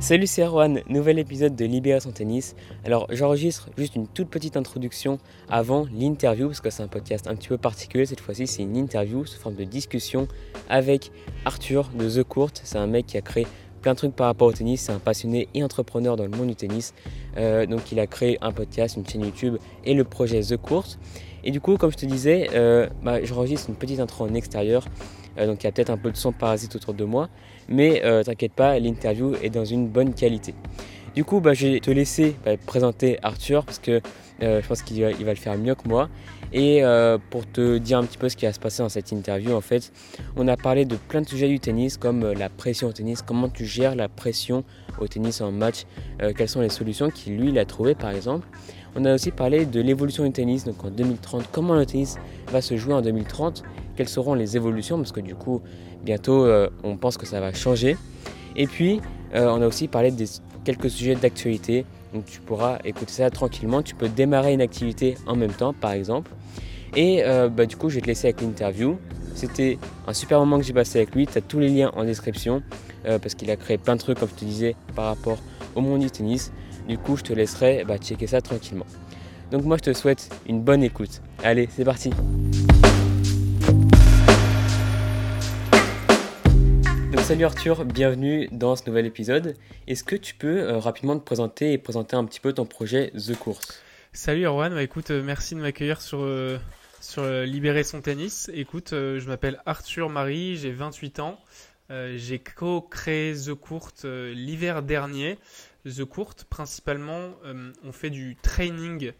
Salut, c'est Erwan, nouvel épisode de Libérer son tennis. Alors, j'enregistre juste une toute petite introduction avant l'interview, parce que c'est un podcast un petit peu particulier. Cette fois-ci, c'est une interview sous forme de discussion avec Arthur de The Court. C'est un mec qui a créé plein de trucs par rapport au tennis. C'est un passionné et entrepreneur dans le monde du tennis. Euh, donc, il a créé un podcast, une chaîne YouTube et le projet The Court. Et du coup, comme je te disais, euh, bah, j'enregistre une petite intro en extérieur. Euh, donc il y a peut-être un peu de son parasite autour de moi. Mais euh, t'inquiète pas, l'interview est dans une bonne qualité. Du coup, bah, je vais te laisser bah, présenter Arthur parce que euh, je pense qu'il va, le faire mieux que moi. Et pour te dire un petit peu ce qui va se passer dans cette interview, en fait, on a parlé de plein de sujets du tennis, comme la pression au tennis, comment tu gères la pression au tennis en match, quelles sont les solutions qu'il lui a trouvées par exemple? On a aussi parlé de l'évolution du tennis, donc en 2030, comment le tennis va se jouer en 2030, quelles seront les évolutions, parce que du coup, bientôt, euh, on pense que ça va changer. Et puis, euh, on a aussi parlé de quelques sujets d'actualité, donc tu pourras écouter ça tranquillement. Tu peux démarrer une activité en même temps, par exemple. Et euh, bah, du coup, je vais te laisser avec l'interview. C'était un super moment que j'ai passé avec lui. Tu as tous les liens en description parce qu'il a créé plein de trucs, comme je te disais, par rapport au monde du tennis. Du coup, je te laisserai bah, checker ça tranquillement. Donc moi, je te souhaite une bonne écoute. Allez, c'est parti salut Arthur, bienvenue dans ce nouvel épisode. Est-ce que tu peux euh, rapidement te présenter et présenter un petit peu ton projet The Course? Salut Erwan, bah, écoute, euh, merci de m'accueillir sur, euh, sur Libérer son tennis. Écoute, je m'appelle Arthur Marie, j'ai 28 ans. j'ai co-créé The Courte l'hiver dernier. The Court, principalement, on fait du training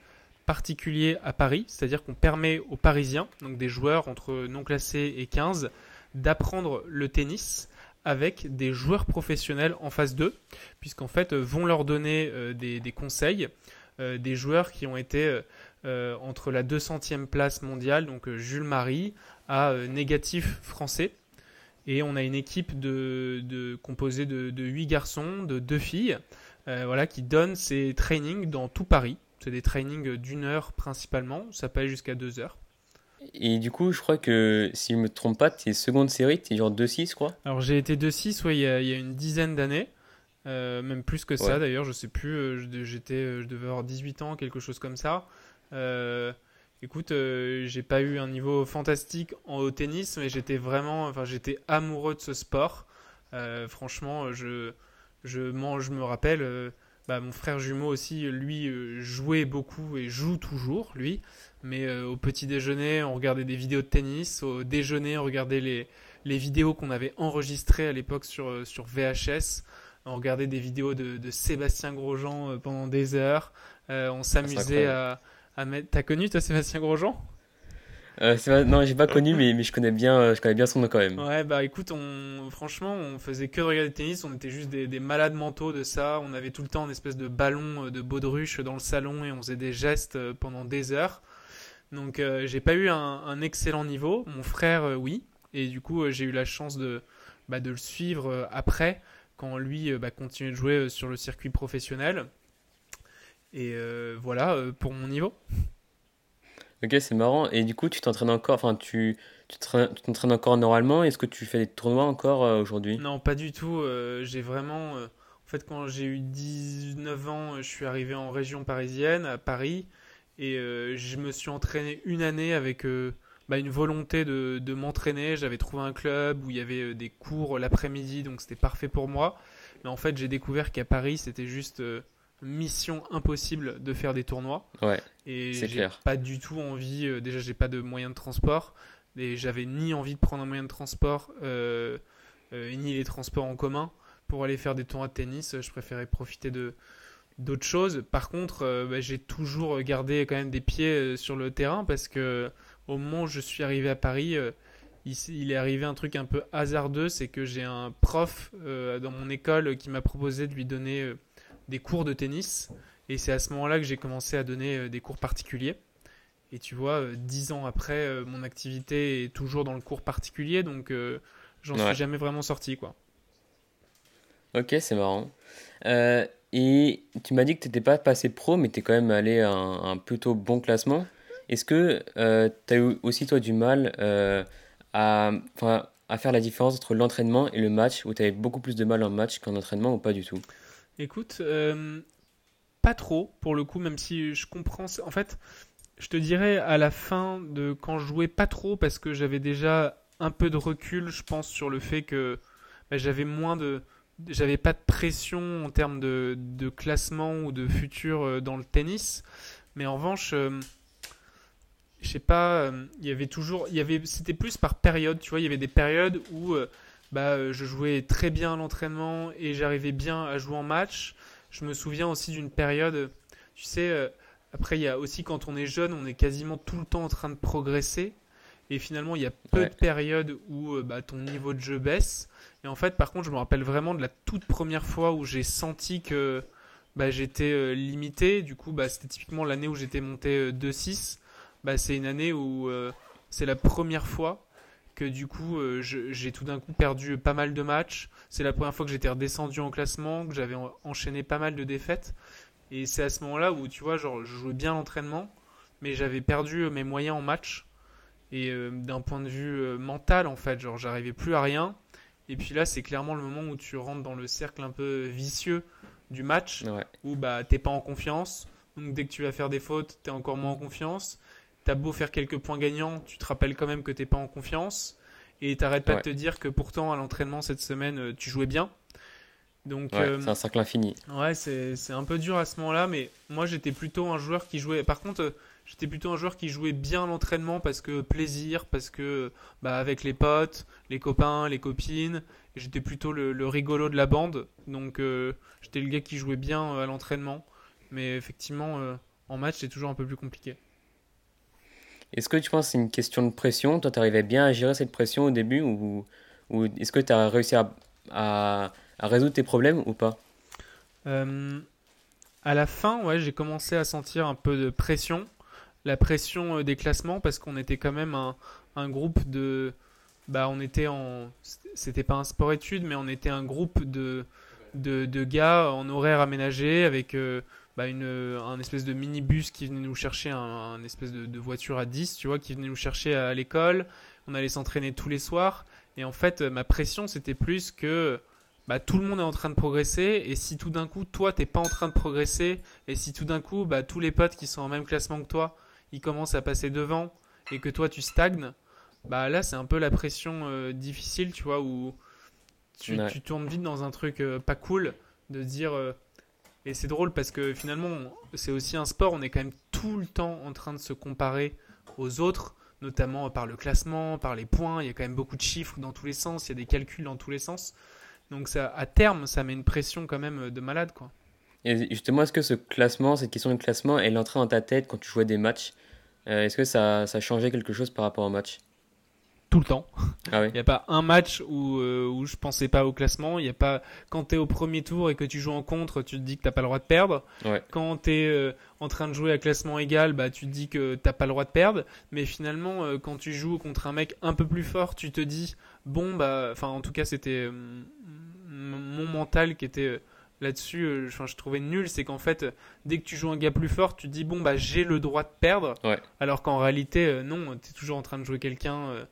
particulier à Paris, c'est-à-dire qu'on permet aux Parisiens, donc des joueurs entre non classés et 15, d'apprendre le tennis avec des joueurs professionnels en phase 2, puisqu'en fait vont leur donner euh, des, conseils, euh, des joueurs qui ont été entre la 200e place mondiale, donc Jules Marie, à négatif français. Et on a une équipe de, composée de, de 8 garçons, de 2 filles, euh, voilà, qui donne ses trainings dans tout Paris. C'est des trainings d'une heure principalement, ça peut aller jusqu'à deux heures. Et du coup, je crois que si je me trompe pas, tu es seconde série, tu es genre 2-6, quoi Alors j'ai été 2-6 ouais, il, y a, une dizaine d'années, euh, même plus que ça d'ailleurs, je sais plus, euh, j'étais, je devais avoir 18 ans, quelque chose comme ça. écoute, j'ai pas eu un niveau fantastique en, au tennis, mais j'étais vraiment, enfin j'étais amoureux de ce sport. franchement, je, je, je me rappelle, euh, bah, mon frère jumeau aussi, lui, euh, jouait beaucoup et joue toujours, lui. Mais euh, au petit déjeuner, on regardait des vidéos de tennis. Au déjeuner, on regardait les, les vidéos qu'on avait enregistrées à l'époque sur, sur VHS. On regardait des vidéos de, de Sébastien Grosjean pendant des heures. on s'amusait à, à mettre. T'as connu toi Sébastien Grosjean? Euh, non, j'ai pas connu, mais, je connais bien, euh, je connais bien son nom quand même. Ouais, bah écoute, franchement, on faisait que de regarder le tennis, on était juste des, des, malades mentaux de ça. On avait tout le temps une espèce de ballon euh, de baudruche dans le salon et on faisait des gestes euh, pendant des heures. Donc j'ai pas eu un, un, excellent niveau. Mon frère, oui, et du coup j'ai eu la chance de, bah, de le suivre après quand lui bah, continuait de jouer sur le circuit professionnel. Et voilà pour mon niveau. Ok, c'est marrant. Et du coup, tu t'entraînes encore, enfin, tu tu t'entraînes encore normalement? Est-ce que tu fais des tournois encore euh, aujourd'hui? Non, pas du tout. Euh, j'ai vraiment. Euh, en fait, quand j'ai eu 19 ans, je suis arrivé en région parisienne, à Paris, et je me suis entraîné une année avec bah, une volonté de, de m'entraîner. J'avais trouvé un club où il y avait des cours l'après-midi, donc c'était parfait pour moi. Mais en fait, j'ai découvert qu'à Paris, c'était juste mission impossible de faire des tournois. Ouais. Et j'ai pas du tout envie. Euh, déjà, j'ai pas de moyens de transport. Et j'avais ni envie de prendre un moyen de transport, euh, euh, ni les transports en commun pour aller faire des tournois de tennis. Je préférais profiter de d'autres choses. Par contre, bah, j'ai toujours gardé quand même des pieds sur le terrain parce que au moment où je suis arrivé à Paris, il, il, est arrivé un truc un peu hasardeux, c'est que j'ai un prof dans mon école qui m'a proposé de lui donner des cours de tennis. Et c'est à ce moment-là que j'ai commencé à donner euh, des cours particuliers. Et tu vois, euh, dix ans après, euh, mon activité est toujours dans le cours particulier, donc j'en suis jamais vraiment sorti, quoi. Ok, c'est marrant. et tu m'as dit que tu n'étais pas passé pro, mais tu es quand même allé à un, plutôt bon classement. Est-ce que tu as eu aussi, toi, du mal à, à faire la différence entre l'entraînement et le match, où tu avais beaucoup plus de mal en match qu'en entraînement ou pas du tout? Écoute, euh, pas trop pour le coup, même si je comprends. En fait, je te dirais à la fin de quand je jouais pas trop parce que j'avais déjà un peu de recul, je pense, sur le fait que bah, j'avais moins de. J'avais pas de pression en termes de, de, classement ou de futur euh, dans le tennis. Mais en revanche, euh, je sais pas, euh, il y avait toujours. il y avait C'était plus par période, tu vois. Il y avait des périodes où bah, je jouais très bien à l'entraînement et j'arrivais bien à jouer en match. Je me souviens aussi d'une période, tu sais, après, il y a aussi quand on est jeune, on est quasiment tout le temps en train de progresser. Et finalement, il y a peu de périodes où euh, bah, ton niveau de jeu baisse. Et en fait, par contre, je me rappelle vraiment de la toute première fois où j'ai senti que bah, j'étais euh, limité. Du coup, bah, c'était typiquement l'année où j'étais monté 2-6. Euh, bah, c'est une année où c'est la première fois que du coup, j'ai tout d'un coup perdu pas mal de matchs. C'est la première fois que j'étais redescendu en classement, que j'avais enchaîné pas mal de défaites. Et c'est à ce moment-là où, tu vois, genre, je jouais bien l'entraînement, mais j'avais perdu euh, mes moyens en match. Et euh, d'un point de vue euh, mental, en fait, genre, j'arrivais plus à rien. Et puis là, c'est clairement le moment où tu rentres dans le cercle un peu vicieux du match, où bah, t'es pas en confiance. Donc dès que tu vas faire des fautes, t'es encore moins en confiance. T'as beau faire quelques points gagnants, tu te rappelles quand même que t'es pas en confiance. Et t'arrêtes pas de te dire que pourtant, à l'entraînement cette semaine, tu jouais bien. Donc, euh, c'est un cercle infini. Ouais, c'est un peu dur à ce moment-là, mais moi j'étais plutôt un joueur qui jouait. Par contre, euh, j'étais plutôt un joueur qui jouait bien l'entraînement parce que plaisir, parce que bah, avec les potes, les copains, les copines, j'étais plutôt le, rigolo de la bande. Donc euh, j'étais le gars qui jouait bien à l'entraînement, mais effectivement en match c'est toujours un peu plus compliqué. Est-ce que tu penses que c'est une question de pression? Toi, tu arrivais bien à gérer cette pression au début ou, ou est-ce que tu as réussi à à résoudre tes problèmes ou pas? Euh, À la fin, ouais, j'ai commencé à sentir un peu de pression. La pression euh, des classements parce qu'on était quand même un, un, groupe de. Bah, on était en. C'était pas un sport-études, mais on était un groupe de, de, de gars en horaire aménagé avec. Euh, bah une, un espèce de minibus qui venait nous chercher, un, espèce de, de, voiture à 10, tu vois, qui venait nous chercher à l'école. On allait s'entraîner tous les soirs. Et en fait, ma pression, c'était plus que bah, tout le monde est en train de progresser. Et si tout d'un coup, toi, t'es pas en train de progresser, et si tout d'un coup, bah, tous les potes qui sont en même classement que toi, ils commencent à passer devant, et que toi, tu stagnes, bah là, c'est un peu la pression euh, difficile, tu vois, où tu, tournes vite dans un truc euh, pas cool, de dire. Euh, et c'est drôle parce que finalement, c'est aussi un sport, on est quand même tout le temps en train de se comparer aux autres notamment par le classement, par les points. Il y a quand même beaucoup de chiffres dans tous les sens, il y a des calculs dans tous les sens. Donc ça, à terme, ça met une pression quand même euh, de malade, quoi. Et justement, est-ce que ce classement, cette question de classement, elle entrait dans ta tête quand tu jouais des matchs? Euh, Est-ce que ça, ça changeait quelque chose par rapport au match? Tout le temps. Ah il n'y a pas un match où, euh, où je pensais pas au classement. Il y a pas quand tu es au premier tour et que tu joues en contre, tu te dis que t'as pas le droit de perdre. Quand tu es en train de jouer à classement égal, bah tu te dis que t'as pas le droit de perdre. Mais finalement, quand tu joues contre un mec un peu plus fort, tu te dis bon bah, enfin en tout cas c'était mon mental qui était euh, là-dessus, euh, je trouvais nul, c'est qu'en fait, dès que tu joues un gars plus fort, tu te dis bon bah j'ai le droit de perdre, alors qu'en réalité euh, non, tu es toujours en train de jouer quelqu'un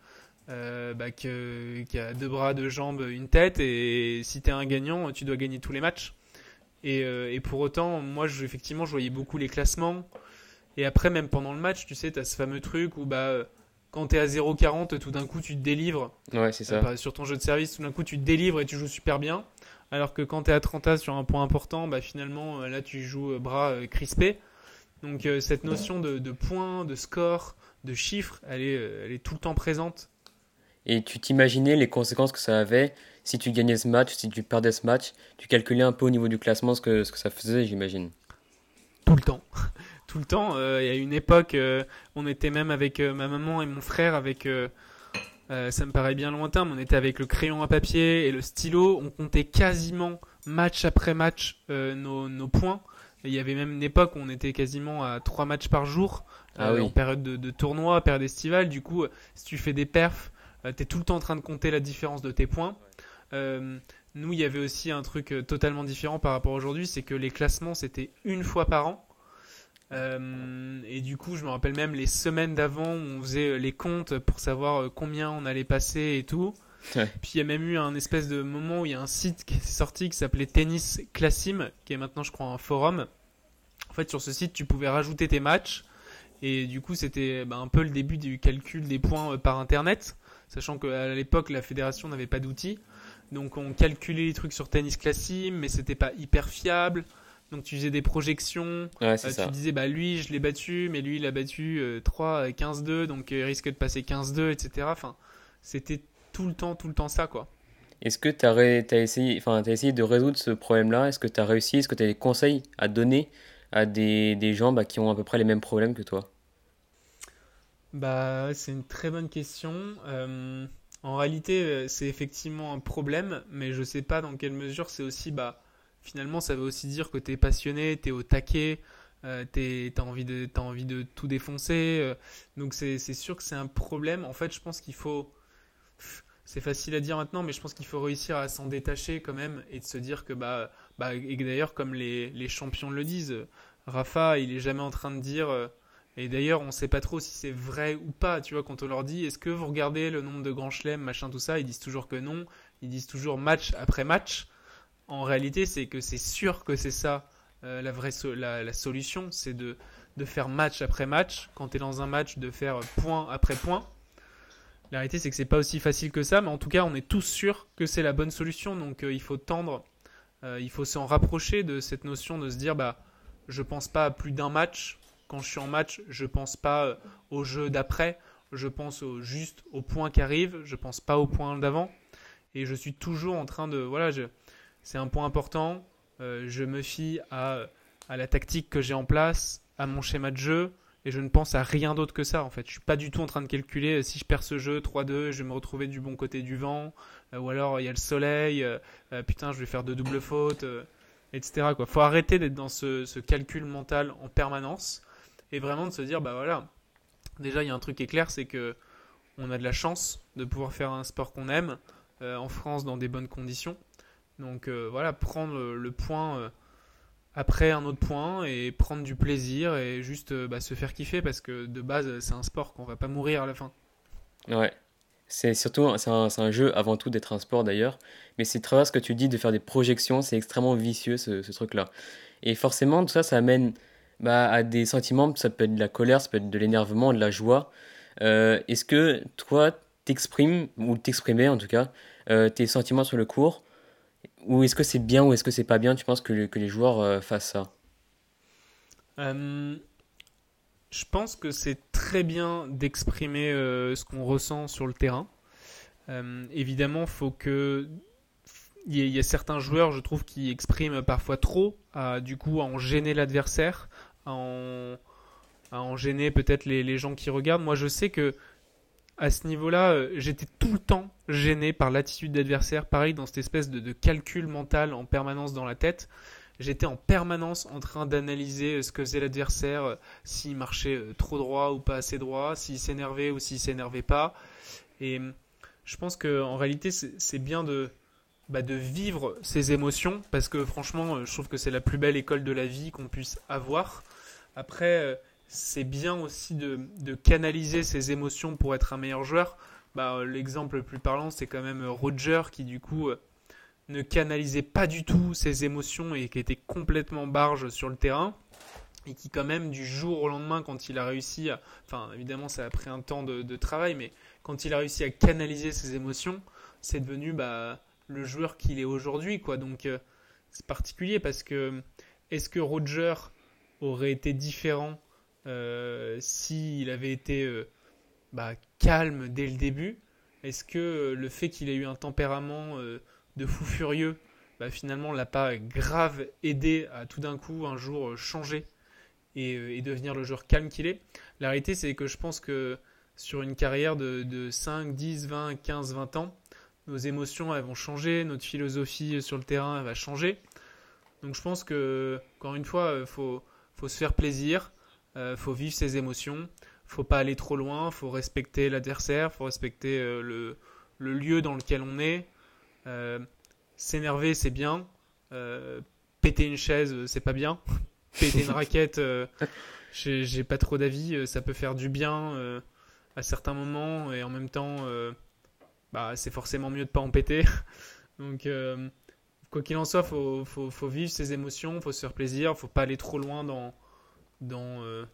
bah, qui a deux bras, deux jambes, une tête, et si tu es un gagnant, tu dois gagner tous les matchs. Et, pour autant, moi je, effectivement, je voyais beaucoup les classements, et après même pendant le match, tu sais, tu as ce fameux truc où bah quand tu es à 0,40, tout d'un coup tu te délivres. Ouais, c'est ça. sur ton jeu de service, tout d'un coup tu te délivres et tu joues super bien. Alors que quand tu es à 30 A sur un point important, bah, finalement euh, là tu joues euh, bras euh, crispés. Donc cette notion de, de points, de score, de chiffres, elle est, elle est tout le temps présente. Et tu t'imaginais les conséquences que ça avait si tu gagnais ce match, si tu perdais ce match. Tu calculais un peu au niveau du classement ce que, ce que ça faisait, j'imagine. Tout le temps tout le temps. Euh, il y a une époque, euh, on était même avec euh, ma maman et mon frère, avec, ça me paraît bien lointain, mais on était avec le crayon à papier et le stylo. On comptait quasiment match après match nos, points. il y avait même une époque où on était quasiment à trois matchs par jour ah en période de, de, tournoi, période estivale. Du coup, si tu fais des perfs, tu es tout le temps en train de compter la différence de tes points. nous, il y avait aussi un truc totalement différent par rapport à aujourd'hui, c'est que les classements, c'était une fois par an. Euh, et du coup, je me rappelle même les semaines d'avant où on faisait euh, les comptes pour savoir euh, combien on allait passer et tout. Puis il y a même eu un espèce de moment où il y a un site qui est sorti qui s'appelait Tennis Classim, qui est maintenant, je crois, un forum. En fait, sur ce site, tu pouvais rajouter tes matchs. Et du coup, c'était bah, un peu le début du calcul des points euh, par Internet, sachant qu'à l'époque, la fédération n'avait pas d'outils. Donc on calculait les trucs sur Tennis Classim, mais c'était pas hyper fiable. Donc tu faisais des projections, Ouais, euh, ça. tu disais bah lui je l'ai battu, mais lui il a battu euh, 3 15-2, donc euh, il risque de passer 15-2, etc. Enfin, c'était tout le temps, tout le temps ça quoi. Est-ce que tu as, essayé, enfin, t'as essayé de résoudre ce problème-là? Est-ce que tu as réussi? Est-ce que tu as des conseils à donner à des, des gens bah, qui ont à peu près les mêmes problèmes que toi? Bah, c'est une très bonne question. Euh, en réalité, euh, c'est effectivement un problème, mais je sais pas dans quelle mesure c'est aussi, bah, finalement, ça veut aussi dire que t'es passionné, t'es au taquet, euh, t'es- t'as envie de, t'as envie de tout défoncer. euh, donc c'est, c'est sûr que c'est un problème. En fait, je pense qu'il faut, c'est facile à dire maintenant, mais je pense qu'il faut réussir à s'en détacher quand même et de se dire que, bah, bah, et d'ailleurs, comme les, les champions le disent, Rafa, il est jamais en train de dire. Et d'ailleurs, on ne sait pas trop si c'est vrai ou pas. Tu vois, quand on leur dit, est-ce que vous regardez le nombre de grands chelems, machin, tout ça, ils disent toujours que non. Ils disent toujours match après match. En réalité, c'est que c'est sûr que c'est ça euh, la vraie la solution, c'est de, de faire match après match. Quand tu es dans un match, de faire point après point. La réalité, c'est que c'est pas aussi facile que ça, mais en tout cas, on est tous sûrs que c'est la bonne solution. Donc, euh, il faut tendre, euh, il faut s'en rapprocher de cette notion de se dire, bah, je pense pas à plus d'un match. Quand je suis en match, je pense pas euh, au jeu d'après. Je pense juste au point qui arrive. Je pense pas au point d'avant. Et je suis toujours en train de, voilà, c'est un point important. Euh, je me fie à, la tactique que j'ai en place, à mon schéma de jeu, et je ne pense à rien d'autre que ça en fait. Je suis pas du tout en train de calculer euh, si je perds ce jeu 3-2, je vais me retrouver du bon côté du vent, ou alors il y a le soleil, putain je vais faire de doubles fautes, etc. Quoi. Faut arrêter d'être dans ce calcul mental en permanence et vraiment de se dire bah voilà. Déjà il y a un truc qui est clair, c'est que on a de la chance de pouvoir faire un sport qu'on aime euh, en France dans des bonnes conditions. Donc euh, voilà, prendre le, point euh, après un autre point et prendre du plaisir et juste bah, se faire kiffer parce que de base c'est un sport qu'on va pas mourir à la fin. Ouais. C'est surtout, c'est un, un jeu avant tout d'être un sport d'ailleurs, mais c'est vrai ce que tu dis de faire des projections, c'est extrêmement vicieux ce, ce truc-là. Et forcément, tout ça, ça amène bah, à des sentiments, ça peut être de la colère, ça peut être de l'énervement, de la joie. Euh, est-ce que toi, t'exprimes, ou t'exprimais en tout cas, euh, tes sentiments sur le cours, ou est-ce que c'est bien ou est-ce que c'est pas bien, tu penses que, que les joueurs euh, fassent ça? Je pense que c'est très bien d'exprimer ce qu'on ressent sur le terrain. Évidemment, faut que il y, a- certains joueurs, je trouve, qui expriment parfois trop, du coup, à en gêner l'adversaire, à en, gêner peut-être les, gens qui regardent. Moi, je sais que à ce niveau-là, euh, j'étais tout le temps gêné par l'attitude d'adversaire, pareil, dans cette espèce de, calcul mental en permanence dans la tête. J'étais en permanence en train d'analyser euh, ce que faisait l'adversaire, euh, s'il marchait trop droit ou pas assez droit, s'il s'énervait ou s'il s'énervait pas. Et je pense que en réalité, c'est bien de, bah, de vivre ses émotions, parce que franchement, je trouve que c'est la plus belle école de la vie qu'on puisse avoir. Après, euh, c'est bien aussi de, de canaliser ses émotions pour être un meilleur joueur. Bah, euh, L'exemple le plus parlant, c'est quand même euh, Roger qui, du coup, ne canalisait pas du tout ses émotions et qui était complètement barge sur le terrain. Et qui, quand même, du jour au lendemain, quand il a réussi. Enfin, évidemment, ça a pris un temps de, de travail, mais quand il a réussi à canaliser ses émotions, c'est devenu bah, le joueur qu'il est aujourd'hui. Donc, c'est particulier parce que est-ce que Roger aurait été différent euh, s'il avait été euh, bah, calme dès le début? Est-ce que euh, le fait qu'il ait eu un tempérament euh, de fou furieux, bah, finalement, l'a pas grave aidé à tout d'un coup un jour changer et, devenir le joueur calme qu'il est? La réalité, c'est que je pense que sur une carrière de, de 5, 10, 20, 15, 20 ans, nos émotions elles vont changer, notre philosophie sur le terrain va changer. Donc je pense que, encore une fois, faut, faut se faire plaisir, euh, faut vivre ses émotions, faut pas aller trop loin, faut respecter l'adversaire, faut respecter euh, le, lieu dans lequel on est. Euh, S'énerver, c'est bien. Péter une chaise, c'est pas bien. péter une raquette, j'ai pas trop d'avis. Ça peut faire du bien à certains moments et en même temps, bah, c'est forcément mieux de pas en péter. Donc, quoi qu'il en soit, faut, faut, faut, vivre ses émotions, faut se faire plaisir, faut pas aller trop loin dans, dans, euh,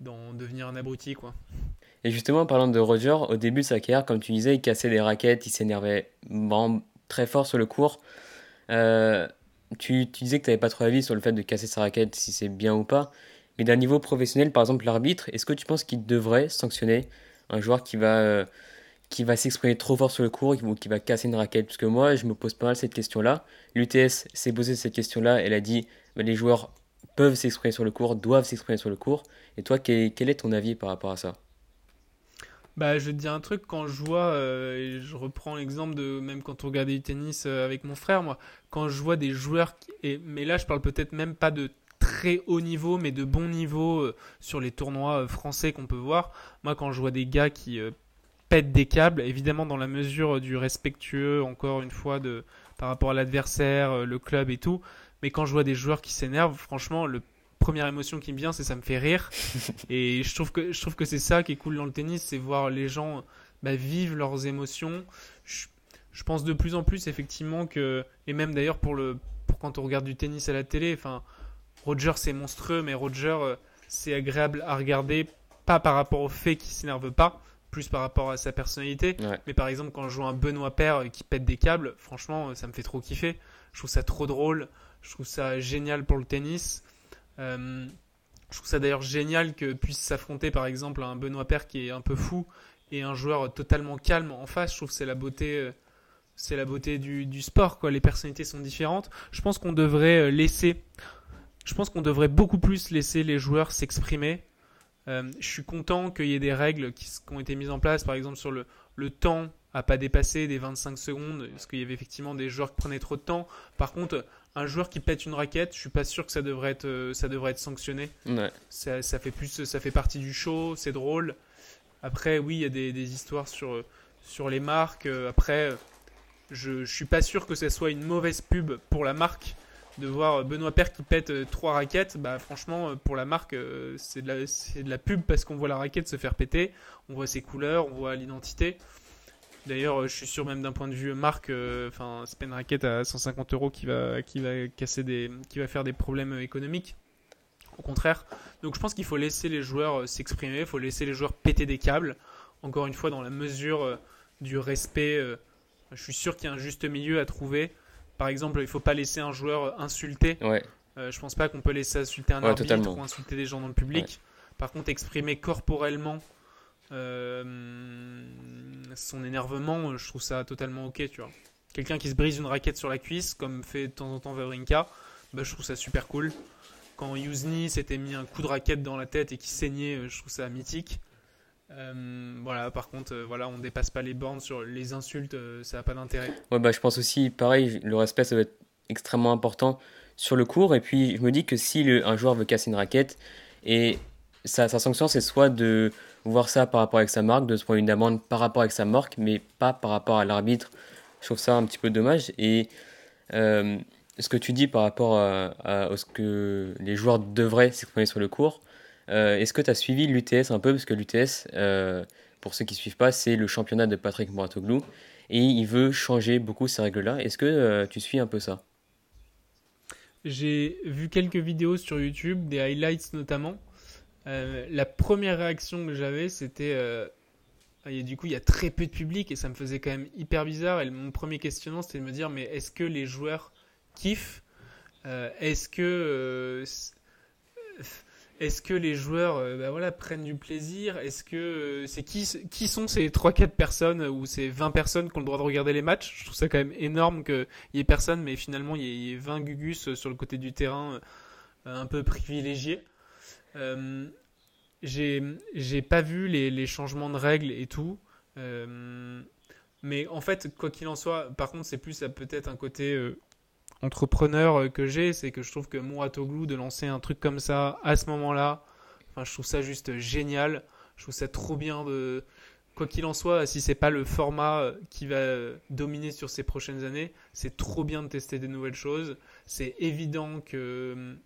dans devenir un abruti, quoi. Et justement, en parlant de Roger, au début de sa carrière, comme tu disais, il cassait des raquettes, il s'énervait très fort sur le court. Euh, tu, tu, disais que tu n'avais pas trop avis sur le fait de casser sa raquette, si c'est bien ou pas. Mais d'un niveau professionnel, par exemple l'arbitre, est-ce que tu penses qu'il devrait sanctionner un joueur qui va, qui va s'exprimer trop fort sur le court ou qui va casser une raquette Parce que moi, je me pose pas mal cette question-là. L'UTS s'est posé cette question-là. Elle a dit bah, les joueurs peuvent s'exprimer sur le court, doivent s'exprimer sur le court. Et toi, quel, est ton avis par rapport à ça? Bah, je vais te dire un truc, quand je vois, euh, je reprends l'exemple de même quand on regardait du tennis euh, avec mon frère, moi, quand je vois des joueurs, mais là je parle peut-être même pas de très haut niveau, mais de bon niveau euh, sur les tournois français qu'on peut voir, moi quand je vois des gars qui pètent des câbles, évidemment dans la mesure du respectueux, encore une fois, de, par rapport à l'adversaire, le club et tout, mais quand je vois des joueurs qui s'énervent, franchement, le première émotion qui me vient, c'est ça me fait rire. et je trouve que je trouve que c'est ça qui est cool dans le tennis, c'est voir les gens bah, vivre leurs émotions. Je, je, pense de plus en plus effectivement que et même d'ailleurs pour le pour quand on regarde du tennis à la télé, enfin Roger c'est monstrueux, mais Roger euh, c'est agréable à regarder pas par rapport au fait qu'il s'énerve pas, plus par rapport à sa personnalité. Mais par exemple quand je joue un Benoît Père qui pète des câbles, franchement ça me fait trop kiffer. Je trouve ça trop drôle. Je trouve ça génial pour le tennis. Euh, je trouve ça d'ailleurs génial que puisse s'affronter par exemple un Benoît Père qui est un peu fou et un joueur totalement calme en face. Je trouve que c'est la beauté, euh, c'est la beauté du, sport. Quoi. Les personnalités sont différentes. Je pense qu'on devrait euh, laisser, je pense qu'on devrait beaucoup plus laisser les joueurs s'exprimer. Je suis content qu'il y ait des règles qui, qui, ont été mises en place, par exemple sur le, le temps à pas dépasser des 25 secondes, parce qu'il y avait effectivement des joueurs qui prenaient trop de temps. Par contre, un joueur qui pète une raquette, je suis pas sûr que ça devrait être, euh, ça devrait être sanctionné. Ça, ça, fait plus, ça fait partie du show, c'est drôle. Après, oui, il y a des, des, histoires sur, sur les marques. Euh, après, je, je suis pas sûr que ce soit une mauvaise pub pour la marque de voir Benoît Père qui pète euh, trois raquettes. Bah, franchement, pour la marque, c'est de, la, de la pub parce qu'on voit la raquette se faire péter, on voit ses couleurs, on voit l'identité. D'ailleurs, je suis sûr même d'un point de vue marque, euh, enfin, c'est pas une raquette à 150 euros qui va, qui va casser des, qui va faire des problèmes économiques. Au contraire. Donc, je pense qu'il faut laisser les joueurs euh, s'exprimer, il faut laisser les joueurs péter des câbles. Encore une fois, dans la mesure euh, du respect, je suis sûr qu'il y a un juste milieu à trouver. Par exemple, il ne faut pas laisser un joueur insulter. Ouais. Euh, je pense pas qu'on peut laisser insulter un arbitre ou insulter des gens dans le public. Par contre, exprimer corporellement euh, son énervement, je trouve ça totalement ok, tu vois. Quelqu'un qui se brise une raquette sur la cuisse, comme fait de temps en temps Vavrinka, bah, je trouve ça super cool. Quand Yuzni s'était mis un coup de raquette dans la tête et qui saignait, euh, je trouve ça mythique. Euh, voilà, par contre, voilà, on dépasse pas les bornes sur les insultes, ça n'a pas d'intérêt. Ouais, bah, je pense aussi, pareil, le respect, ça va être extrêmement important sur le cours. Et puis, je me dis que si un joueur veut casser une raquette, et sa, sa sanction, c'est soit de voir ça par rapport avec sa marque, de se prendre une amende par rapport avec sa marque, mais pas par rapport à l'arbitre. Je trouve ça un petit peu dommage. Et euh, ce que tu dis par rapport à, ce que les joueurs devraient s'exprimer sur le cours, euh, est-ce que tu as suivi l'UTS un peu? Parce que l'UTS, euh, pour ceux qui ne suivent pas, c'est le championnat de Patrick Mouratoglou. Et il veut changer beaucoup ces règles-là. Est-ce que tu suis un peu ça? J'ai vu quelques vidéos sur YouTube, des highlights notamment. Euh, la première réaction que j'avais, c'était. Euh, du coup, il y a très peu de public et ça me faisait quand même hyper bizarre. Et mon premier questionnement, c'était de me dire mais est-ce que les joueurs kiffent? Euh, Est-ce que. Est-ce que les joueurs bah voilà, prennent du plaisir? Est-ce que c'est qui, sont ces 3-4 personnes ou ces 20 personnes qui ont le droit de regarder les matchs? Je trouve ça quand même énorme qu'il y ait personne, mais finalement il y ait 20 gugus sur le côté du terrain un peu privilégiés. Euh, j'ai pas vu les, changements de règles et tout. Euh, mais en fait, quoi qu'il en soit, par contre, c'est plus peut-être un côté euh, entrepreneur que j'ai. C'est que je trouve que Mouratoglou, de lancer un truc comme ça à ce moment-là, enfin, je trouve ça juste génial. Je trouve ça trop bien de. Quoi qu'il en soit, si c'est pas le format qui va dominer sur ces prochaines années, c'est trop bien de tester des nouvelles choses. C'est évident que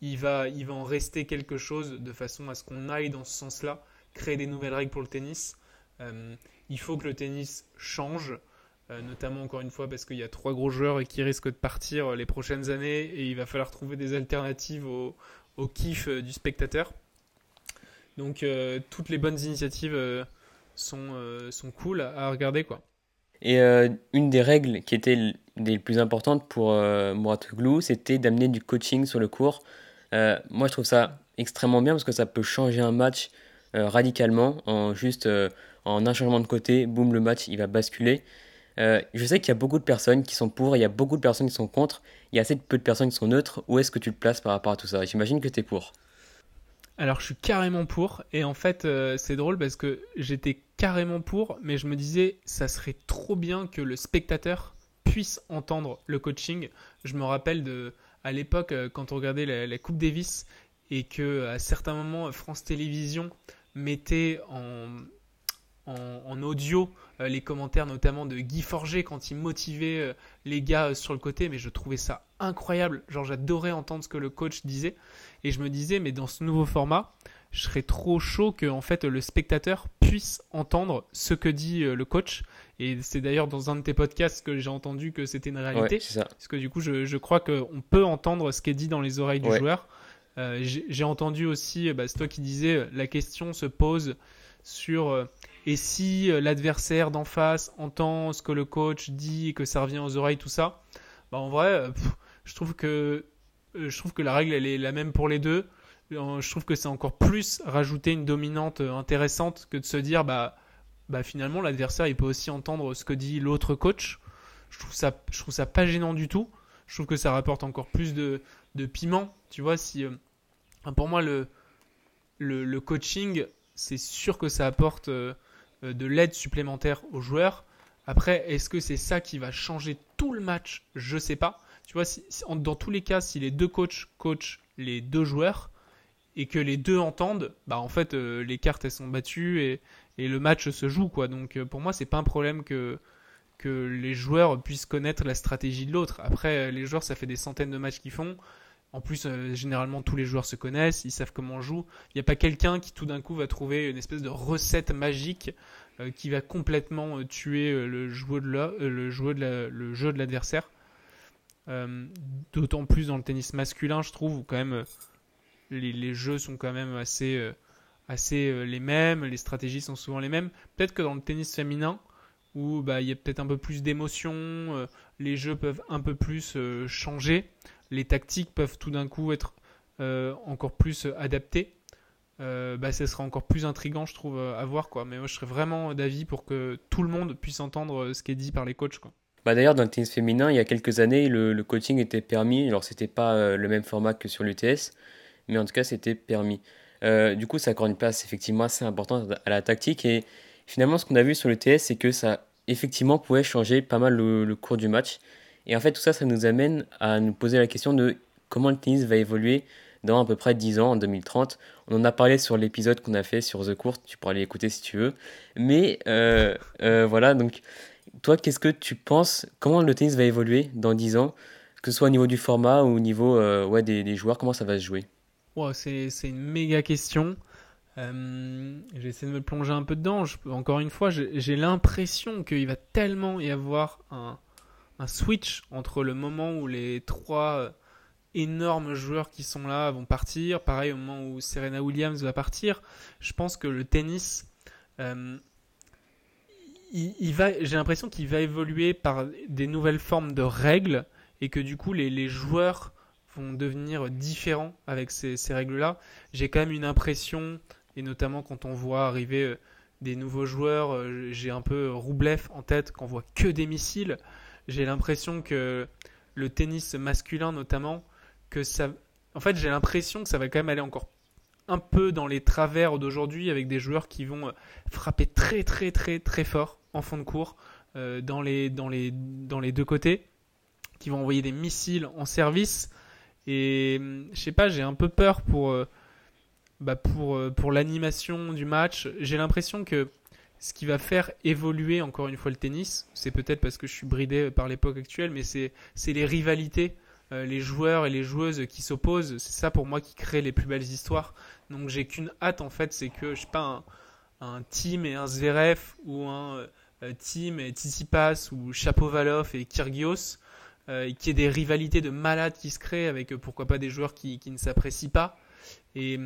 il va, il va en rester quelque chose de façon à ce qu'on aille dans ce sens-là, créer des nouvelles règles pour le tennis. il faut que le tennis change. Notamment encore une fois parce qu'il y a trois gros joueurs qui risquent de partir les prochaines années et il va falloir trouver des alternatives au, au kiff du spectateur. Donc toutes les bonnes initiatives sont, sont cool à regarder quoi. Et euh, une des règles qui était des plus importantes pour euh, Glou, c'était d'amener du coaching sur le cours. Euh, moi, je trouve ça extrêmement bien parce que ça peut changer un match euh, radicalement en juste en un changement de côté, boum, le match il va basculer. Je sais qu'il y a beaucoup de personnes qui sont pour, il y a beaucoup de personnes qui sont contre, il y a assez peu de personnes qui sont neutres. Où est-ce que tu te places par rapport à tout ça? J'imagine que tu es pour. Alors je suis carrément pour et en fait euh, c'est drôle parce que j'étais carrément pour mais je me disais ça serait trop bien que le spectateur puisse entendre le coaching. Je me rappelle de à l'époque euh, quand on regardait la, Coupe Davis et que à certains moments France Télévisions mettait en, en, audio euh, les commentaires notamment de Guy Forger quand il motivait les gars sur le côté mais je trouvais ça incroyable genre j'adorais entendre ce que le coach disait et je me disais, mais dans ce nouveau format, je serais trop chaud que en fait le spectateur puisse entendre ce que dit euh, le coach. Et c'est d'ailleurs dans un de tes podcasts que j'ai entendu que c'était une réalité. ça. Parce que du coup, je, je crois qu'on peut entendre ce qui est dit dans les oreilles du joueur. Euh, j'ai entendu aussi, bah, c'est toi qui disais, la question se pose sur euh, et si l'adversaire d'en face entend ce que le coach dit et que ça revient aux oreilles, tout ça. Bah, en vrai, je trouve que euh, je trouve que la règle elle est la même pour les deux. Euh, je trouve que c'est encore plus rajouter une dominante euh, intéressante que de se dire bah, bah finalement l'adversaire il peut aussi entendre ce que dit l'autre coach. Je trouve ça je trouve ça pas gênant du tout. Je trouve que ça rapporte encore plus de, de piment. Tu vois si pour moi le, le coaching c'est sûr que ça apporte de l'aide supplémentaire aux joueurs. Après, est-ce que c'est ça qui va changer tout le match? Je sais pas tu vois, dans tous les cas, si les deux coachs coachent les deux joueurs et que les deux entendent, bah en fait, euh, les cartes elles sont battues et, le match se joue quoi. Donc euh, pour moi, c'est pas un problème que que les joueurs puissent connaître la stratégie de l'autre. Après, euh, les joueurs, ça fait des centaines de matchs qu'ils font. En plus, généralement, tous les joueurs se connaissent, ils savent comment on joue. Il n'y a pas quelqu'un qui tout d'un coup va trouver une espèce de recette magique qui va complètement tuer le, jeu de l'adversaire. Euh, d'autant plus dans le tennis masculin, je trouve, où quand même euh, les, jeux sont quand même assez, euh, assez les mêmes, les stratégies sont souvent les mêmes. Peut-être que dans le tennis féminin, où bah, il y a peut-être un peu plus d'émotion, les jeux peuvent un peu plus changer, les tactiques peuvent tout d'un coup être encore plus adaptées. bah, ça sera encore plus intrigant, je trouve, à voir. Quoi. Mais moi, je serais vraiment d'avis pour que tout le monde puisse entendre ce qui est dit par les coachs. Quoi. Bah D'ailleurs, dans le tennis féminin, il y a quelques années, le, coaching était permis. Alors, c'était pas euh, le même format que sur l'UTS, mais en tout cas, c'était permis. Euh, du coup, ça accorde une place effectivement assez importante à la tactique. Et finalement, ce qu'on a vu sur l'UTS, c'est que ça effectivement pouvait changer pas mal le, cours du match. Et en fait, tout ça, ça nous amène à nous poser la question de comment le tennis va évoluer dans à peu près 10 ans, en 2030. On en a parlé sur l'épisode qu'on a fait sur The Court, tu pourras aller écouter si tu veux. Mais euh, voilà, donc toi, qu'est-ce que tu penses? Comment le tennis va évoluer dans 10 ans? Que ce soit au niveau du format ou au niveau euh, ouais, des, joueurs, comment ça va se jouer? C'est une méga question. Euh, J'essaie de me plonger un peu dedans. encore une fois, j'ai l'impression qu'il va tellement y avoir un, un, switch entre le moment où les trois euh, énormes joueurs qui sont là vont partir, pareil au moment où Serena Williams va partir. Je pense que le tennis euh, il, j'ai l'impression qu'il va évoluer par des nouvelles formes de règles et que du coup les, joueurs vont devenir différents avec ces, ces règles-là. J'ai quand même une impression, et notamment quand on voit arriver euh, des nouveaux joueurs, j'ai un peu Roublev en tête, qu'on voit que des missiles. J'ai l'impression que le tennis masculin notamment, que ça, en fait j'ai l'impression que ça va quand même aller encore un peu dans les travers d'aujourd'hui avec des joueurs qui vont euh, frapper très très très très fort en fond de cours euh, dans, les, dans, les, dans les deux côtés, qui vont envoyer des missiles en service. Et je sais pas, j'ai un peu peur pour, euh, bah pour, pour l'animation du match. J'ai l'impression que ce qui va faire évoluer encore une fois le tennis, c'est peut-être parce que je suis bridé par l'époque actuelle, mais c'est les rivalités, les joueurs et les joueuses qui s'opposent. C'est ça pour moi qui crée les plus belles histoires. Donc j'ai qu'une hâte en fait, c'est que je sais pas un Team et un Zverev ou un Team et Tsitsipas ou Chapovalov et Kyrgios, qu'il y ait des rivalités de malades qui se créent avec pourquoi pas des joueurs qui, qui ne s'apprécient pas. Et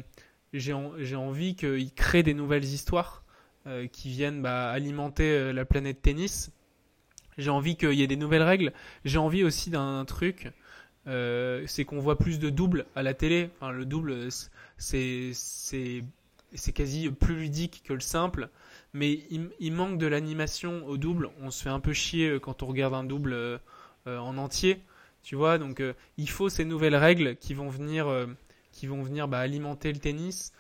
j'ai envie qu'ils créent des nouvelles histoires qui viennent bah, alimenter la planète tennis. J'ai envie qu'il y ait des nouvelles règles. J'ai envie aussi d'un truc euh, c'est qu'on voit plus de doubles à la télé. Le double, c'est quasi plus ludique que le simple, mais il, manque de l'animation au double. On se fait un peu chier euh, quand on regarde un double euh, en entier, tu vois. Donc, il faut ces nouvelles règles qui vont venir, qui vont venir bah, alimenter le tennis.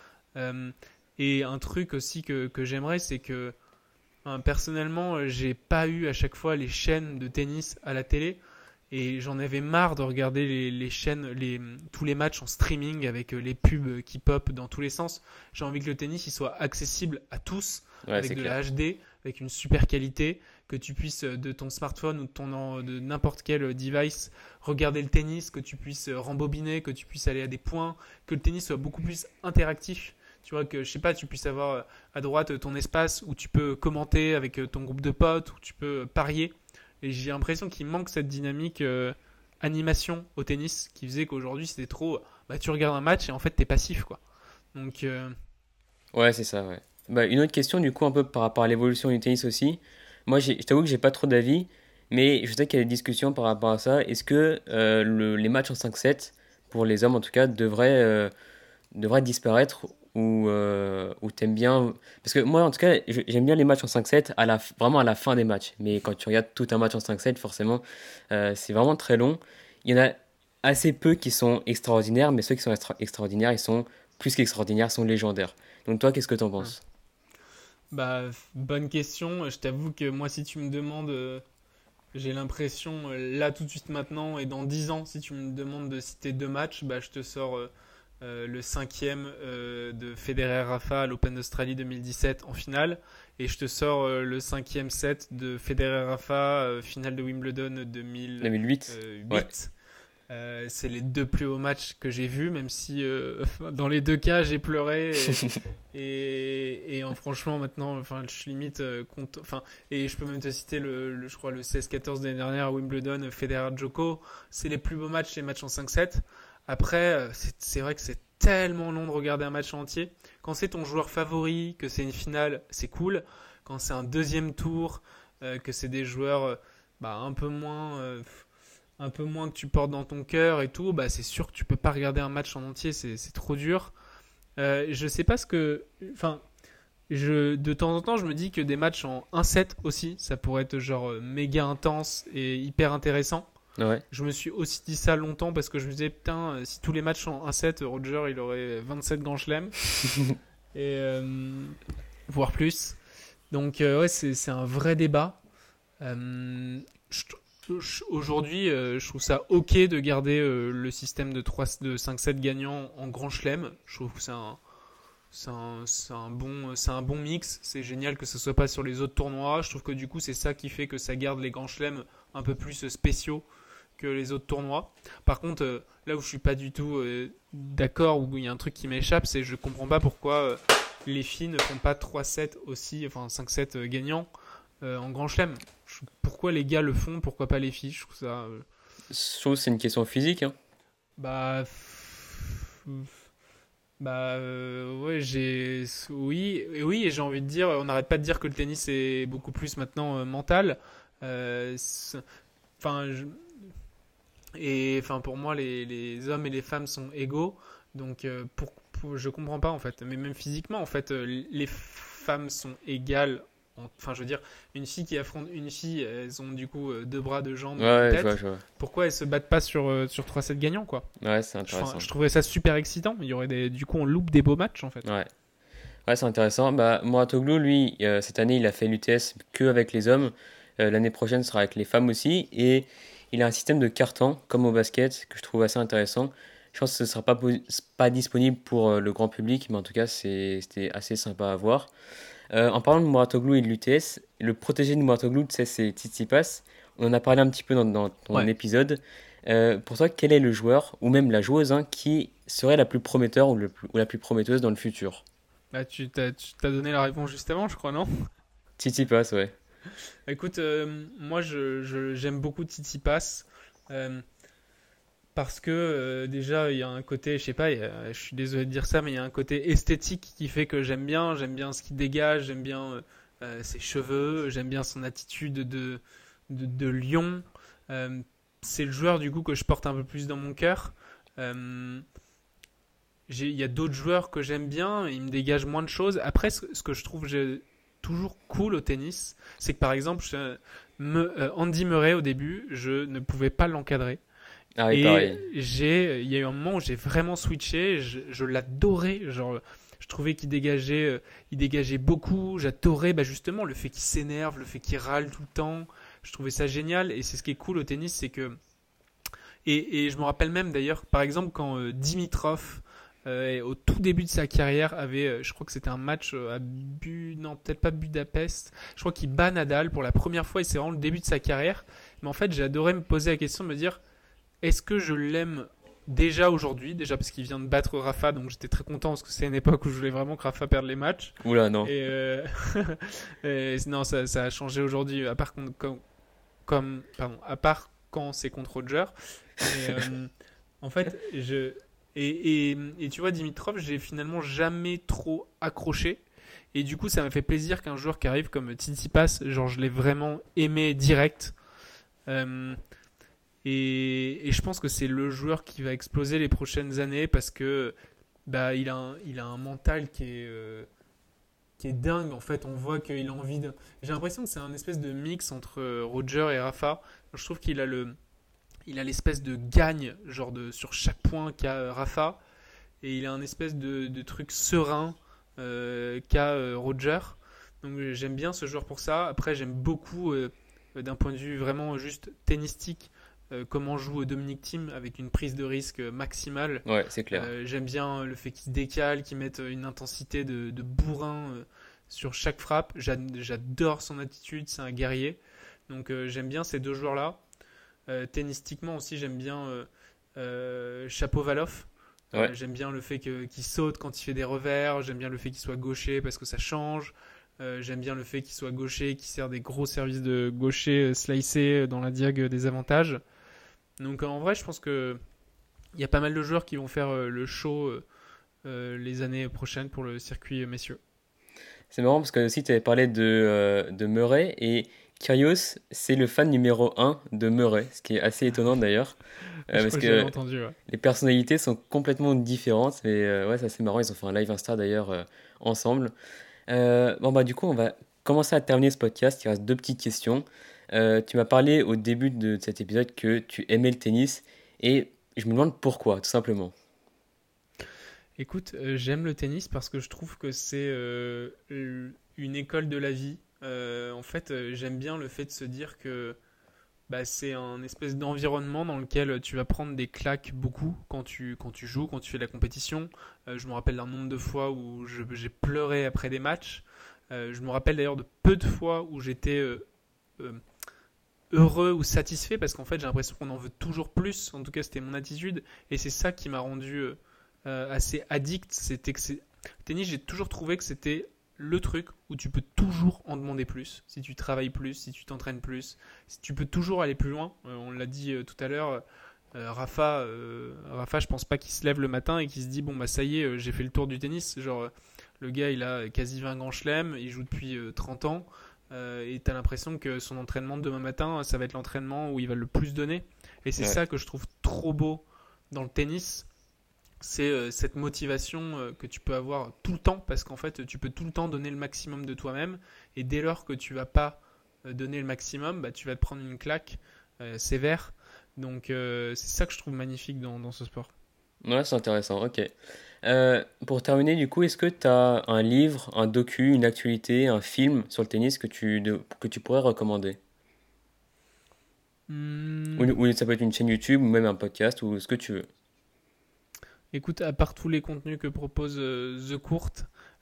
Et un truc aussi que, que j'aimerais, c'est que personnellement, j'ai pas eu à chaque fois les chaînes de tennis à la télé. Et j'en avais marre de regarder les, chaînes, les, tous les matchs en streaming avec euh, les pubs qui pop dans tous les sens. J'ai envie que le tennis il soit accessible à tous, avec de la HD, avec une super qualité, que tu puisses euh, de ton smartphone ou de, ton, de n'importe quel euh, device regarder le tennis, que tu puisses rembobiner, que tu puisses aller à des points, que le tennis soit beaucoup plus interactif. Tu vois, que je sais pas, tu puisses avoir à droite ton espace où tu peux commenter avec ton groupe de potes, où tu peux parier. Et j'ai l'impression qu'il manque cette dynamique euh, animation au tennis qui faisait qu'aujourd'hui c'était trop. Bah, tu regardes un match et en fait t'es passif quoi. Donc. Euh, ouais, c'est ça, ouais. Bah, une autre question du coup, un peu par rapport à l'évolution du tennis aussi. Moi, je t'avoue que j'ai pas trop d'avis, mais je sais qu'il y a des discussions par rapport à ça. Est-ce que euh, le, les matchs en 5-7, pour les hommes en tout cas, devraient, devraient disparaître ou, euh, t'aimes bien. Parce que moi, en tout cas, j'aime bien les matchs en 5-7, à la, vraiment à la fin des matchs. Mais quand tu regardes tout un match en 5-7, forcément, euh, c'est vraiment très long. Il y en a assez peu qui sont extraordinaires, mais ceux qui sont extraordinaires, ils sont plus qu'extraordinaires, sont légendaires. Donc toi, qu'est-ce que tu en penses? Bah, bonne question. Je t'avoue que moi, si tu me demandes, euh, j'ai l'impression, euh, là tout de suite maintenant, et dans 10 ans, si tu me demandes de citer deux matchs, bah, je te sors euh, le cinquième euh, de Federer Rafa à l'Open d'Australie 2017 en finale. Et je te sors euh, le cinquième set de Federer Rafa, finale de Wimbledon 2008. c'est les deux plus hauts matchs que j'ai vus, même si dans les deux cas j'ai pleuré. Et, et, franchement, maintenant, enfin, je suis limite compte. Enfin, et je peux même te citer le, je crois, le 16-14 de l'année dernière à Wimbledon, Federer-Joko. C'est les plus beaux matchs, les matchs en 5-7. Après, euh, c'est vrai que c'est tellement long de regarder un match entier. Quand c'est ton joueur favori, que c'est une finale, c'est cool. Quand c'est un deuxième tour, euh, que c'est des joueurs euh, bah, un peu moins un peu moins que tu portes dans ton cœur et tout, bah c'est sûr que tu peux pas regarder un match en entier, c'est trop dur. Euh, je sais pas ce que. Enfin, de temps en temps, je me dis que des matchs en 1-7 aussi, ça pourrait être genre méga intense et hyper intéressant. Je me suis aussi dit ça longtemps parce que je me disais, putain, euh, si tous les matchs sont 1-7, Roger, il aurait 27 grands chelems. et, euh, voire plus. Donc, euh, ouais, c'est un vrai débat. Aujourd'hui, je trouve ça ok de garder le système de, 3, de 5-7 gagnants en grand chelem. Je trouve que c'est un, un, un, bon, un bon mix. C'est génial que ce soit pas sur les autres tournois. Je trouve que du coup, c'est ça qui fait que ça garde les grands chelems un peu plus spéciaux que les autres tournois. Par contre, euh, là où je suis pas du tout euh, d'accord, où il y a un truc qui m'échappe, c'est je comprends pas pourquoi euh, les filles ne font pas 3-7 aussi, enfin 5-7 gagnants en grand chelem. Pourquoi les gars le font, pourquoi pas les filles? Je trouve ça. Je trouve c'est une question physique. Hein. Bah. Bah ouais, j'ai oui, oui, et j'ai envie de dire, on n'arrête pas de dire que le tennis est beaucoup plus maintenant mental. Enfin, et enfin, pour moi, les, les, hommes et les femmes sont égaux. Donc, euh, pour, je comprends pas en fait. Mais même physiquement, en fait, euh, les femmes sont égales. Enfin, je veux dire, une fille qui affronte une fille, elles ont du coup euh, deux bras, deux jambes, ouais, tête. Pourquoi elles se battent pas sur, sur 3-7 gagnants, quoi? Ouais, c'est intéressant. je trouvais ça super excitant. Il y aurait des, du coup, on loupe des beaux matchs, en fait. Ouais. Ouais, c'est intéressant. Bah, Mouratoglou, lui, cette année, il a fait l'UTS que avec les hommes. L'année prochaine, ce sera avec les femmes aussi. Et il a un système de carton, comme au basket, que je trouve assez intéressant. Je pense que ce ne sera pas, pas disponible pour euh, le grand public, mais en tout cas, c'était assez sympa à voir. Euh, en parlant de Mouratoglou et de l'UTS, le protégé de Mouratoglou, c'est Tsitsipas. On en a parlé un petit peu dans, dans ton épisode. Euh, pour toi, quel est le joueur, ou même la joueuse, hein, qui serait la plus prometteur ou, la plus prometteuse dans le futur? Bah, tu t'as donné la réponse juste avant, je crois, non? Titi Pass, ouais. Écoute, euh, moi je, j'aime beaucoup Titi Pass. Euh, parce que euh, déjà il y a un côté, je sais pas, je suis désolé de dire ça, mais il y a un côté esthétique qui fait que j'aime bien, j'aime bien ce qu'il dégage, j'aime bien ses cheveux, j'aime bien son attitude de, de, de lion. c'est le joueur du coup que je porte un peu plus dans mon cœur. il y a d'autres joueurs que j'aime bien, ils me dégagent moins de choses. Après, ce, ce que je trouve toujours cool au tennis, c'est que par exemple, me, Andy Murray au début, je ne pouvais pas l'encadrer. Ah et j'ai, il y a eu un moment où j'ai vraiment switché, je, l'adorais, genre, je trouvais qu'il dégageait, euh, il dégageait beaucoup, j'adorais bah, justement le fait qu'il s'énerve, le fait qu'il râle tout le temps, je trouvais ça génial, et c'est ce qui est cool au tennis, c'est que, et, et, je me rappelle même d'ailleurs, par exemple, quand euh, Dimitrov, euh, au tout début de sa carrière, avait, je crois que c'était un match à Bu, non peut-être pas Budapest, je crois qu'il bat Nadal pour la première fois et c'est vraiment le début de sa carrière. Mais en fait, adoré me poser la question, de me dire, est-ce que je l'aime déjà aujourd'hui? Déjà parce qu'il vient de battre Rafa, donc j'étais très content parce que c'est une époque où je voulais vraiment que Rafa perde les matchs. Oula, non. Et, euh, non, ça, a changé aujourd'hui, à part, comme, comme, pardon, à part quand c'est contre Roger. Euh, en fait, je. Et, tu vois, Dimitrov, j'ai finalement jamais trop accroché. Et du coup, ça m'a fait plaisir qu'un joueur qui arrive comme Titi Pass, genre je l'ai vraiment aimé direct. Euh, et, je pense que c'est le joueur qui va exploser les prochaines années parce que bah, il, a un, il a un mental qui est, euh, qui est dingue. En fait, on voit qu'il a envie de. J'ai l'impression que c'est un espèce de mix entre euh, Roger et Rafa. Je trouve qu'il a le. Il a l'espèce de gagne, genre de, sur chaque point qu'a euh, Rafa. Et il a un espèce de, de truc serein qu'a Roger. Donc j'aime bien ce joueur pour ça. Après, j'aime beaucoup, d'un point de vue vraiment juste tennistique, euh, comment joue Dominique Thiem avec une prise de risque maximale. Ouais, c'est clair. Euh, j'aime bien le fait qu'il décale, qu'il mette une intensité de, bourrin euh, sur chaque frappe. J'adore son attitude, c'est un guerrier. Donc j'aime bien ces deux joueurs-là. Tennistiquement aussi, j'aime bien Chapeau-Valoff. j'aime bien le fait qu'il saute quand il fait des revers. J'aime bien le fait qu'il soit gaucher parce que ça change. j'aime bien le fait qu'il soit gaucher, qu'il sert des gros services de gaucher slicés dans la diag des avantages. Donc en vrai, je pense que il y a pas mal de joueurs qui vont faire euh, le show euh, euh, les années prochaines pour le circuit messieurs. C'est marrant parce que aussi tu avais parlé de, de Murray et Kyrgios, c'est le fan numéro 1 de Murray, ce qui est assez étonnant d'ailleurs. parce que, entendu, les personnalités sont complètement différentes. Et ouais, c'est assez marrant. Ils ont fait un live Insta d'ailleurs ensemble. bon, bah, du coup, on va commencer à terminer ce podcast. Il reste deux petites questions. Euh, tu m'as parlé au début de cet épisode que tu aimais le tennis et je me demande pourquoi, tout simplement. Écoute, euh, j'aime le tennis parce que je trouve que c'est euh, une école de la vie. En fait, j'aime bien le fait de se dire que bah, c'est un espèce d'environnement dans lequel tu vas prendre des claques beaucoup quand tu, quand tu joues, quand tu fais de la compétition. je me rappelle d'un nombre de fois où j'ai pleuré après des matchs. je me rappelle d'ailleurs de peu de fois où j'étais heureux ou satisfait parce qu'en fait j'ai l'impression qu'on en veut toujours plus. En tout cas, c'était mon attitude et c'est ça qui m'a rendu euh, euh, assez addict. C'était que tennis, j'ai toujours trouvé que c'était le truc où tu peux toujours en demander plus. Si tu travailles plus, si tu t'entraînes plus, si tu peux toujours aller plus loin. Euh, on l'a dit tout à l'heure. Rafa, Rafa, je pense pas qu'il se lève le matin et qu'il se dit bon bah ça y est, j'ai fait le tour du tennis. Genre le gars, il a quasi 20 grands chelems, il joue depuis 30 ans. Euh, et tu as l'impression que son entraînement de demain matin, ça va être l'entraînement où il va le plus donner. Et c'est ça que je trouve trop beau dans le tennis. C'est euh, cette motivation euh, que tu peux avoir tout le temps, parce qu'en fait, tu peux tout le temps donner le maximum de toi-même. Et dès lors que tu vas pas donner le maximum, bah, tu vas te prendre une claque sévère. Donc c'est ça que je trouve magnifique dans, dans ce sport. Ouais, c'est intéressant, ok. Euh, pour terminer, du coup, est-ce que tu as un livre, un docu, une actualité, un film sur le tennis que tu, que tu pourrais recommander? Hmm. ou, ça peut être une chaîne YouTube ou même un podcast ou ce que tu veux. Écoute, à part tous les contenus que propose euh, The Court,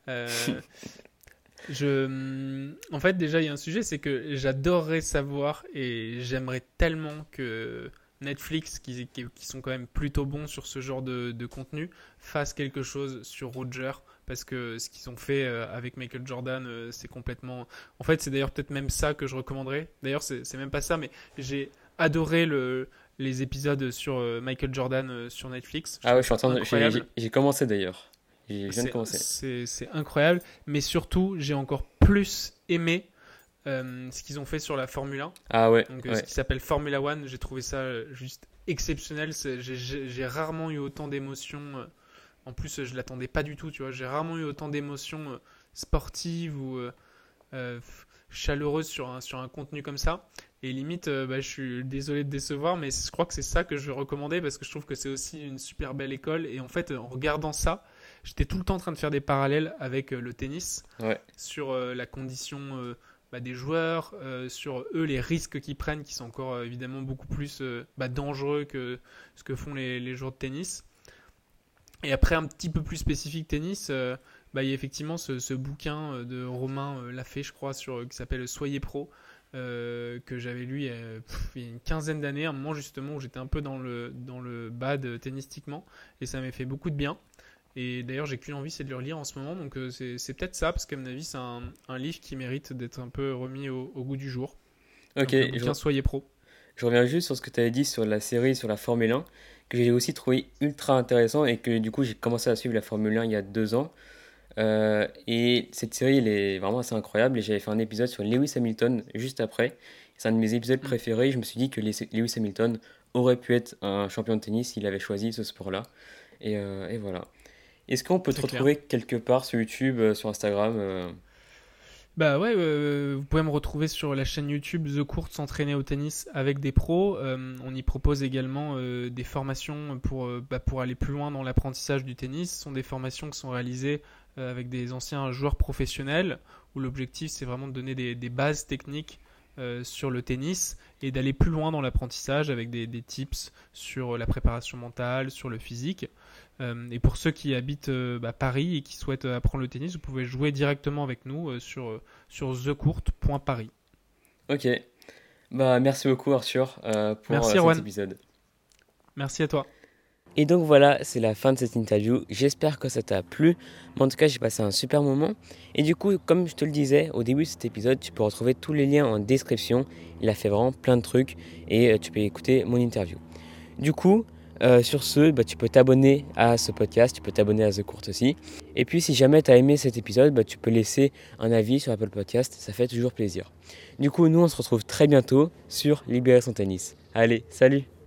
euh, je, hmm, en fait, déjà, il y a un sujet, c'est que j'adorerais savoir et j'aimerais tellement que Netflix, qui, qui, sont quand même plutôt bons sur ce genre de, contenu, fasse quelque chose sur Roger, parce que ce qu'ils ont fait avec Michael Jordan, c'est complètement. En fait, c'est d'ailleurs peut-être même ça que je recommanderais. D'ailleurs, c'est même pas ça, mais j'ai adoré le, les épisodes sur Michael Jordan sur Netflix. ah ouais, je suis en train de... J'ai commencé d'ailleurs. C'est incroyable, mais surtout, j'ai encore plus aimé euh, ce qu'ils ont fait sur la Formule 1. Ah ouais. Donc, euh, Ce qui s'appelle Formula One, j'ai trouvé ça euh, juste exceptionnel. J'ai rarement eu autant d'émotions. En plus, je l'attendais pas du tout, tu vois. J'ai rarement eu autant d'émotions sportives ou chaleureuses sur un, sur un contenu comme ça. Et limite, bah, je suis désolé de décevoir, mais je crois que c'est ça que je vais recommander parce que je trouve que c'est aussi une super belle école. Et en fait, en regardant ça, j'étais tout le temps en train de faire des parallèles avec le tennis sur la condition bah, des joueurs, euh, sur eux les risques qu'ils prennent, qui sont encore euh, évidemment beaucoup plus euh, bah, dangereux que ce que font les, joueurs de tennis. Et après, un petit peu plus spécifique tennis, bah, il y a effectivement ce, bouquin de Romain Lafay, je crois, sur, qui s'appelle Soyez pro, que j'avais lu il y, a, une quinzaine d'années, un moment justement où j'étais un peu dans le, dans le bad tennistiquement, et ça m'a fait beaucoup de bien. Et d'ailleurs, j'ai qu'une envie, c'est de le relire en ce moment. Donc, euh, c'est peut-être ça, parce qu'à mon avis, c'est un, un, livre qui mérite d'être un peu remis au, goût du jour. Ok. Donc, je... soyez pro. Je reviens juste sur ce que tu avais dit sur la série sur la Formule 1, que j'ai aussi trouvé ultra intéressant et que du coup, j'ai commencé à suivre la Formule 1 il y a deux ans. Euh, et cette série, elle est vraiment assez incroyable. Et j'avais fait un épisode sur Lewis Hamilton juste après. C'est un de mes épisodes mm. préférés. Je me suis dit que Lewis Hamilton aurait pu être un champion de tennis s'il avait choisi ce sport-là. Et, euh, et, voilà. Est-ce qu'on peut te retrouver quelque part sur YouTube, euh, sur Instagram Bah ouais, euh, vous pouvez me retrouver sur la chaîne YouTube The Court s'entraîner au tennis avec des pros. on y propose également des formations pour, bah, pour aller plus loin dans l'apprentissage du tennis. Ce sont des formations qui sont réalisées avec des anciens joueurs professionnels où l'objectif c'est vraiment de donner des, bases techniques sur le tennis et d'aller plus loin dans l'apprentissage avec des, tips sur la préparation mentale, sur le physique. Euh, et pour ceux qui habitent euh, bah, Paris et qui souhaitent euh, apprendre le tennis, vous pouvez jouer directement avec nous sur, sur thecourt.paris. Ok. Bah, merci beaucoup Arthur pour cet épisode. Merci à toi. Et donc voilà, c'est la fin de cette interview. J'espère que ça t'a plu. Mais en tout cas, j'ai passé un super moment. Et du coup, comme je te le disais au début de cet épisode, tu peux retrouver tous les liens en description. Il a fait vraiment plein de trucs et tu peux écouter mon interview. Du coup, euh, sur ce, bah, tu peux t'abonner à ce podcast, tu peux t'abonner à The Court aussi. Et puis si jamais tu as aimé cet épisode, bah, tu peux laisser un avis sur Apple Podcast, ça fait toujours plaisir. Du coup, nous on se retrouve très bientôt sur Libérer son tennis. Allez, salut